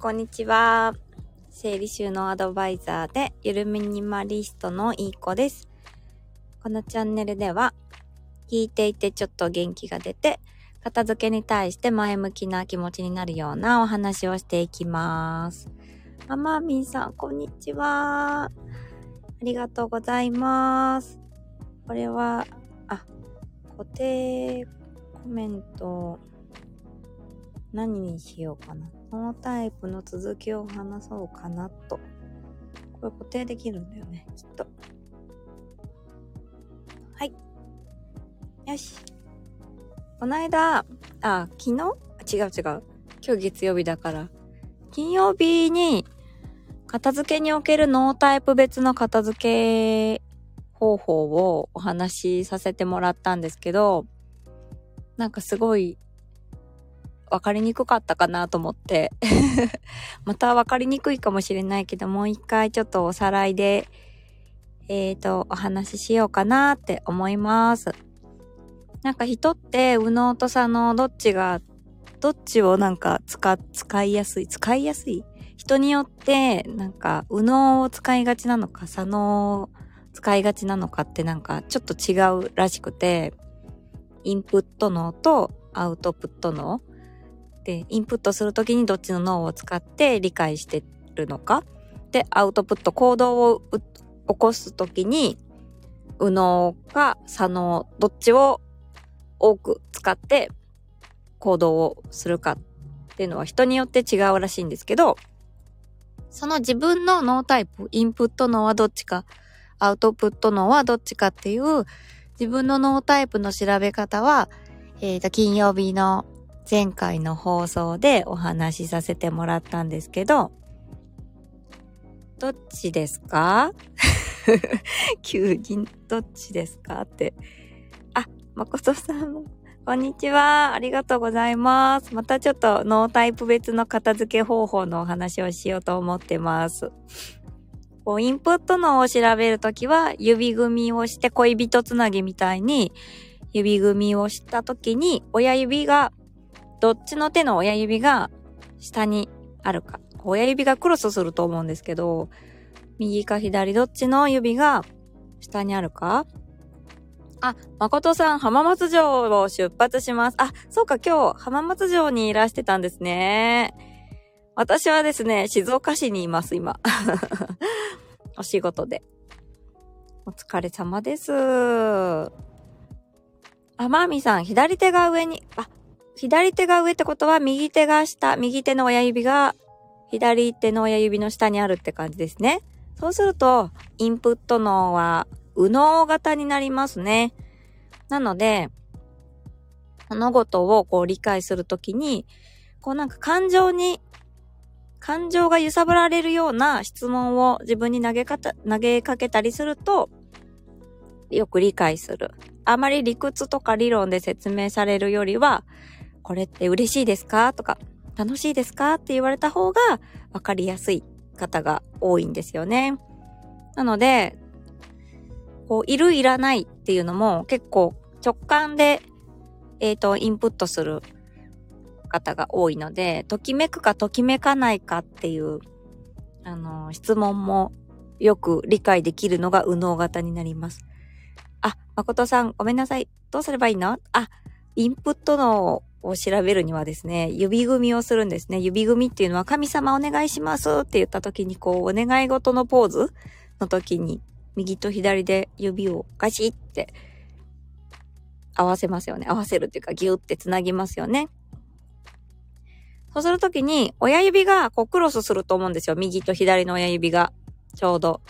こんにちは。整理収納アドバイザーで、ゆるミニマリストのいい子です。このチャンネルでは、聞いていてちょっと元気が出て、片付けに対して前向きな気持ちになるようなお話をしていきます。ママミンさん、こんにちは。ありがとうございます。これは、あ、固定コメント、何にしようかな。このタイプの続きを話そうかなと。これ固定できるんだよね、きっと。はい。よし。この間、あ、昨日？違う違う。今日月曜日だから。金曜日に、片付けにおけるノータイプ別の片付け方法をお話しさせてもらったんですけど、なんかすごい分かりにくかったかなと思って。また分かりにくいかもしれないけど、もう一回ちょっとおさらいで、えっ、ー、と、お話ししようかなって思います。なんか人って、右脳と左脳どっちが、どっちをなんか使、使いやすい、使いやすい？人によって、なんか、右脳を使いがちなのか、左脳を使いがちなのかってなんか、ちょっと違うらしくて、インプット脳とアウトプット脳。で、インプットするときにどっちの脳を使って理解してるのか？で、アウトプット、行動を起こすときに、右脳か左脳、どっちを多く使って行動をするかっていうのは人によって違うらしいんですけど、その自分の脳タイプ、インプット脳はどっちか、アウトプット脳はどっちかっていう自分の脳タイプの調べ方は、えっ、ー、と、金曜日の前回の放送でお話しさせてもらったんですけど、どっちですか？急にどっちですか？って。あ、誠さんも、こんにちは。ありがとうございます。またちょっとノータイプ別の片付け方法のお話をしようと思ってます。こう、インプットのを調べるときは、指組みをして恋人つなぎみたいに、指組みをしたときに、親指がどっちの手の親指が下にあるか。親指がクロスすると思うんですけど、右か左どっちの指が下にあるかあ、誠さん、浜松城を出発します。あ、そうか、今日、浜松城にいらしてたんですね。私はですね、静岡市にいます、今。お仕事で。お疲れ様です。あ、まみさん、左手が上に、あ、左手が上ってことは右手が下、右手の親指が左手の親指の下にあるって感じですね。そうすると、インプット脳は右脳型になりますね。なので、物事をこう理解するときに、こうなんか感情に、感情が揺さぶられるような質問を自分に投げか、投げかけたりすると、よく理解する。あまり理屈とか理論で説明されるよりは、これって嬉しいですか？とか、楽しいですか？って言われた方が分かりやすい方が多いんですよね。なので、こう、いるいらないっていうのも結構直感で、えっ、ー、と、インプットする方が多いので、ときめくかときめかないかっていう、あの、質問もよく理解できるのが右脳型になります。あ、誠さん、ごめんなさい。どうすればいいの？あ、インプットのを調べるにはですね、指組みをするんですね。指組みっていうのは神様お願いしますって言った時にこう、お願い事のポーズの時に右と左で指をガシって合わせますよね。合わせるっていうかギュって繋ぎますよね。そうするときに親指がこうクロスすると思うんですよ。右と左の親指がちょうど。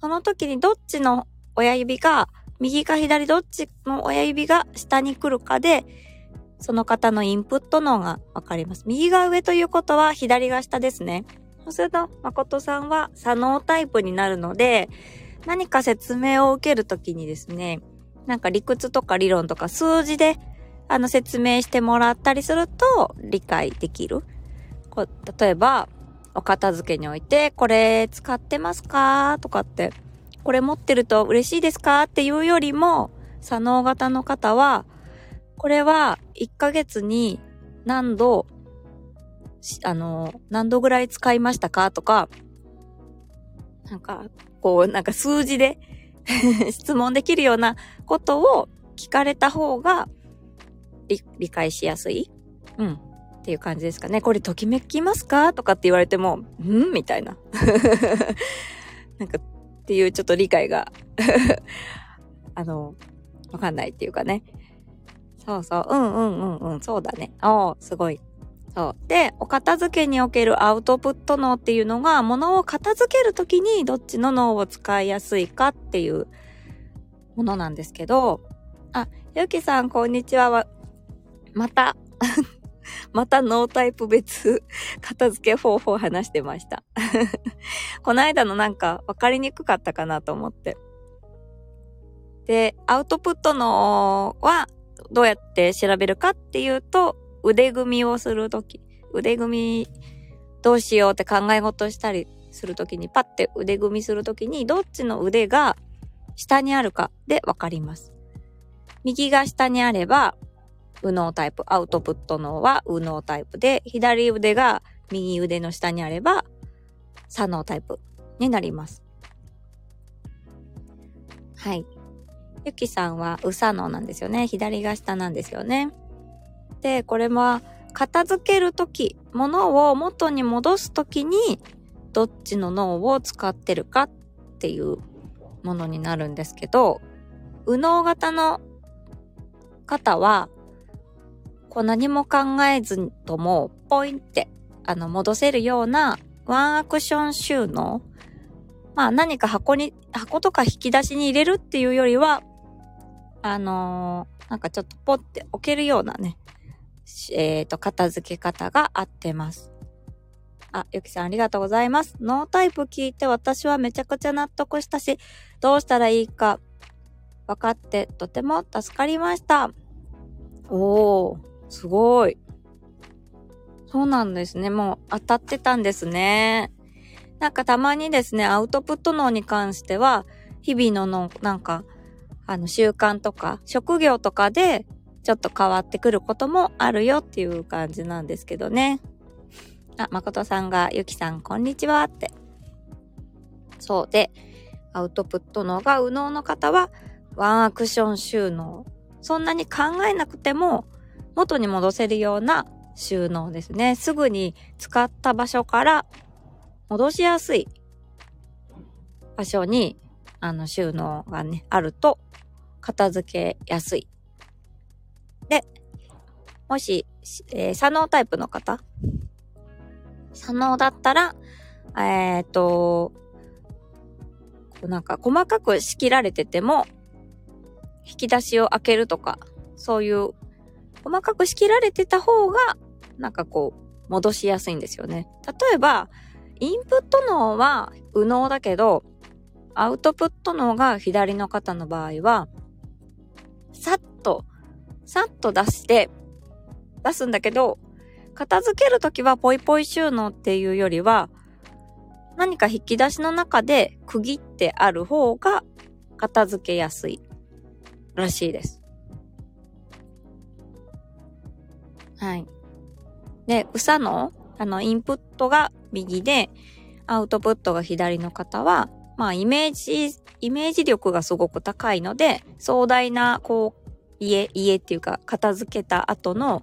その時にどっちの親指が右か左どっちの親指が下に来るかでその方のインプット脳がわかります。右が上ということは左が下ですね。そうすると、誠さんは左脳タイプになるので、何か説明を受けるときにですね、なんか理屈とか理論とか数字であの説明してもらったりすると理解できる。こう例えば、お片付けにおいて、これ使ってますか？とかって、これ持ってると嬉しいですか？っていうよりも、左脳型の方は、これは1ヶ月に何度あの、何度ぐらい使いましたか？とか、なんか、こう、なんか数字で 質問できるようなことを聞かれた方が理解しやすい？うん。っていう感じですかね。これときめきますか？とかって言われても、ん？みたいな。なんか、っていうちょっと理解が あの、わかんないっていうかね。そうそう。うんうんうんうん。そうだね。おすごい。そう。で、お片付けにおけるアウトプット脳っていうのが、物を片付けるときにどっちの脳を使いやすいかっていうものなんですけど、あ、ゆきさん、こんにちは。また またノータイプ別片付け方法を話してました この間のなんか分かりにくかったかなと思って。で、アウトプットのはどうやって調べるかっていうと、腕組みをするとき、腕組みどうしようって考え事したりするときに、パッて腕組みするときに、どっちの腕が下にあるかでわかります。右が下にあれば、右脳タイプ、アウトプット脳は右脳タイプで、左腕が右腕の下にあれば、左脳タイプになります。はい。ゆきさんは右左脳なんですよね。左が下なんですよね。で、これは片付けるとき、物を元に戻すときに、どっちの脳を使ってるかっていうものになるんですけど、右脳型の方は、こう何も考えずとも、ポインって、あの、戻せるようなワンアクション収納。まあ何か箱に、箱とか引き出しに入れるっていうよりは、あのー、なんかちょっとポって置けるようなね、えっ、ー、と、片付け方が合ってます。あ、ゆきさんありがとうございます。ノータイプ聞いて私はめちゃくちゃ納得したし、どうしたらいいか分かってとても助かりました。おー、すごい。そうなんですね。もう当たってたんですね。なんかたまにですね、アウトプット脳に関しては、日々のの、なんか、あの習慣とか、職業とかで、ちょっと変わってくることもあるよっていう感じなんですけどね。あ、誠さんが、ゆきさん、こんにちはって。そうで、アウトプット脳が右脳の方は、ワンアクション収納。そんなに考えなくても、元に戻せるような収納ですね。すぐに使った場所から戻しやすい場所に、あの、収納がね、あると、片付けやすいで、もし、えー、左脳タイプの方？左脳だったら、えっ、ー、と、なんか細かく仕切られてても、引き出しを開けるとか、そういう細かく仕切られてた方が、なんかこう、戻しやすいんですよね。例えば、インプット脳は右脳だけど、アウトプット脳が左の方の場合は、さっとさっと出して、出すんだけど、片付けるときはポイポイ収納っていうよりは、何か引き出しの中で区切ってある方が片付けやすいらしいです。はい。で、うさの、あの、インプットが右で、アウトプットが左の方は、まあ、イメージ、イメージ力がすごく高いので、壮大な、こう、家、家っていうか片付けた後の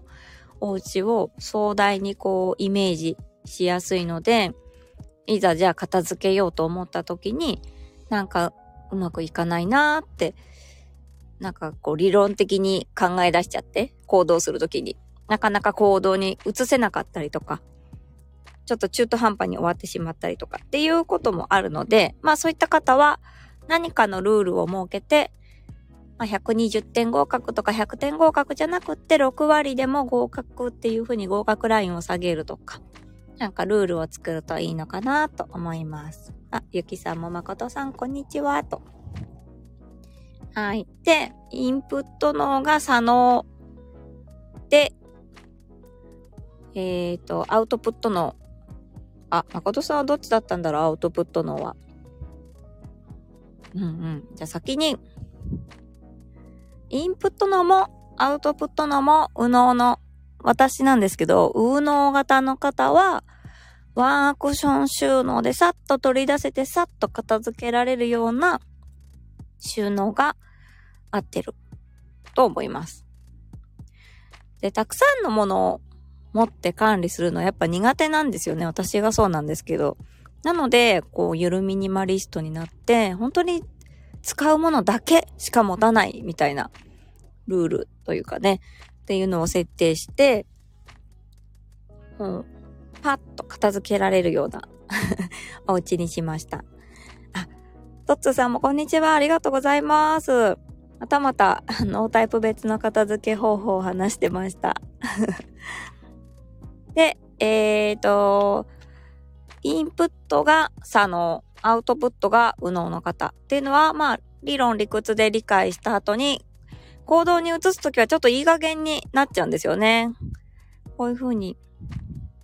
お家を壮大にこうイメージしやすいので、いざじゃあ片付けようと思った時に、なんかうまくいかないなーって、なんかこう理論的に考え出しちゃって行動する時に、なかなか行動に移せなかったりとか、ちょっと中途半端に終わってしまったりとかっていうこともあるので、まあそういった方は何かのルールを設けて、まあ、120点合格とか100点合格じゃなくって6割でも合格っていうふうに合格ラインを下げるとか、なんかルールを作るといいのかなと思います。あ、ゆきさんもまことさんこんにちはと。はい。で、インプット脳が左脳で、えっ、ー、と、アウトプット脳。あ、まことさんはどっちだったんだろう？アウトプット脳は。うんうん。じゃあ先に、インプットのもアウトプットのも右脳の私なんですけど、ウーノー型の方は、ワンアクション収納でさっと取り出せてさっと片付けられるような収納が合ってると思います。で、たくさんのものを持って管理するのはやっぱ苦手なんですよね。私がそうなんですけど。なので、こう、ゆるミニマリストになって、本当に使うものだけしか持たないみたいなルールというかね、っていうのを設定して、うん、パッと片付けられるような お家にしました。あ、トッツーさんもこんにちは。ありがとうございます。またまた、ノータイプ別の片付け方法を話してました。で、えーと、インプットが左脳、アウトプットが右脳の方っていうのは、まあ、理論理屈で理解した後に、行動に移すときはちょっといい加減になっちゃうんですよね。こういう風に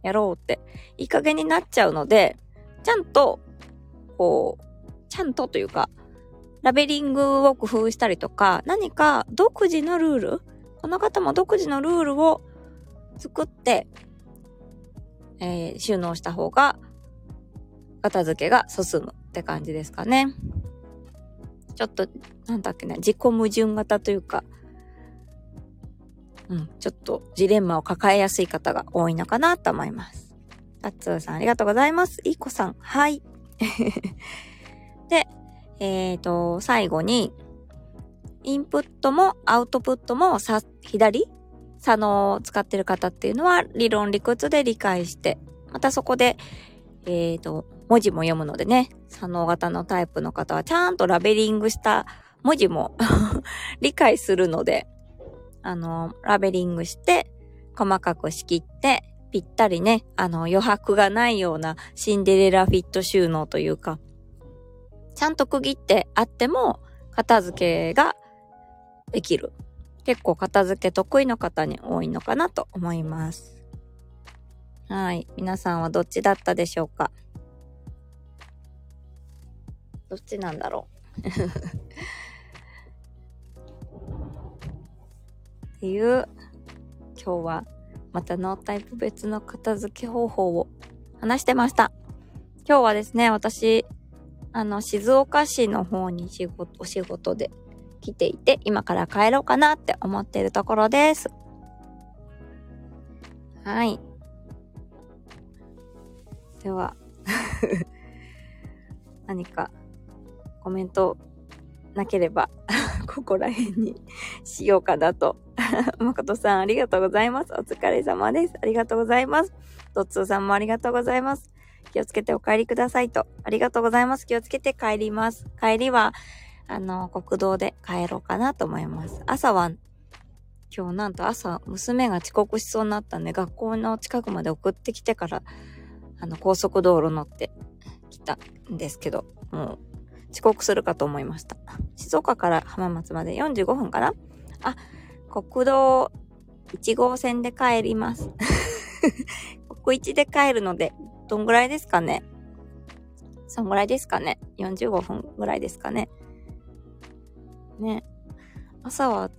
やろうって、いい加減になっちゃうので、ちゃんと、こう、ちゃんとというか、ラベリングを工夫したりとか、何か独自のルール、この方も独自のルールを作って、えー、収納した方が、片付けが進むって感じですかね。ちょっと、なんだっけな、自己矛盾型というか、うん、ちょっとジレンマを抱えやすい方が多いのかなと思います。タッツーさんありがとうございます。いい子さん、はい。で、えっ、ー、と、最後に、インプットもアウトプットもさ、左左脳を使ってる方っていうのは理論理屈で理解して、またそこで、えっ、ー、と、文字も読むのでね、左脳型のタイプの方はちゃんとラベリングした文字も 理解するので、あの、ラベリングして、細かく仕切って、ぴったりね、あの、余白がないようなシンデレラフィット収納というか、ちゃんと区切ってあっても、片付けができる。結構片付け得意の方に多いのかなと思います。はい。皆さんはどっちだったでしょうか？どっちなんだろう？っていう、今日はまたノータイプ別の片付け方法を話してました。今日はですね、私、あの、静岡市の方に仕事、お仕事で来ていて、今から帰ろうかなって思っているところです。はい。では 何かコメントなければ ここら辺にしようかなと。誠さん、ありがとうございます。お疲れ様です。ありがとうございます。ドッツーさんもありがとうございます。気をつけてお帰りくださいと。ありがとうございます。気をつけて帰ります。帰りは、あの、国道で帰ろうかなと思います。朝は、今日なんと朝、娘が遅刻しそうになったんで、学校の近くまで送ってきてから、あの、高速道路乗ってきたんですけど、もう、遅刻するかと思いました。静岡から浜松まで45分かな？あ、国道1号線で帰ります。国1で帰るので、どんぐらいですかね？そんぐらいですかね ?45 分ぐらいですかね？ね。朝は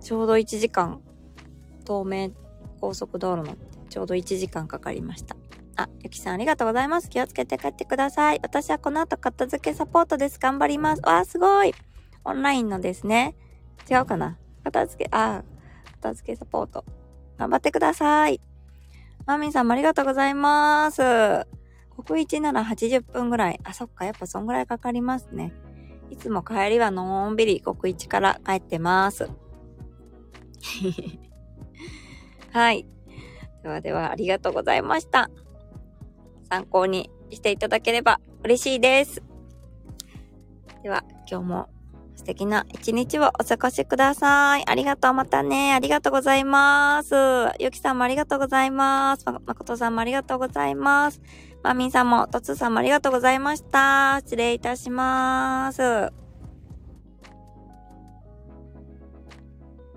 ちょうど1時間、東名高速道路のちょうど1時間かかりました。あ、ゆきさんありがとうございます。気をつけて帰ってください。私はこの後片付けサポートです。頑張ります。わー、すごい。オンラインのですね。違うかな片付け、あ、片付けサポート。頑張ってください。マミンさんもありがとうございます。国1なら80分ぐらい。あ、そっか。やっぱそんぐらいかかりますね。いつも帰りはのんびり国1から帰ってます。はい。ではではありがとうございました。参考にしていただければ嬉しいです。では、今日も素敵な一日をお過ごしください。ありがとう。またね。ありがとうございます。ゆきさんもありがとうございます。まことさんもありがとうございます。マミンさんも、とつさんもありがとうございました。失礼いたします。